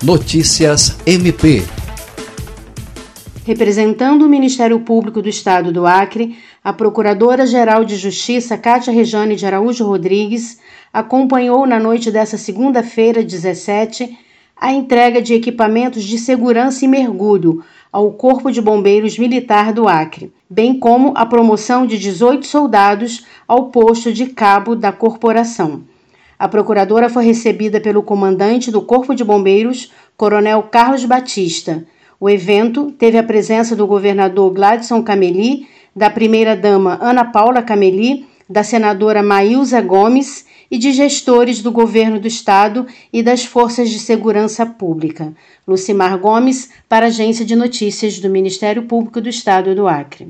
Notícias MP. Representando o Ministério Público do Estado do Acre, a Procuradora-Geral de Justiça, Cátia Rejane de Araújo Rodrigues, acompanhou na noite dessa segunda-feira, 17, a entrega de equipamentos de segurança e mergulho ao Corpo de Bombeiros Militar do Acre, bem como a promoção de 18 soldados ao posto de cabo da corporação. A procuradora foi recebida pelo comandante do Corpo de Bombeiros, Coronel Carlos Batista. O evento teve a presença do governador Gladson Cameli, da primeira-dama Ana Paula Cameli, da senadora Maílza Gomes e de gestores do governo do estado e das forças de segurança pública. Lucimar Gomes, para a Agência de Notícias do Ministério Público do Estado do Acre.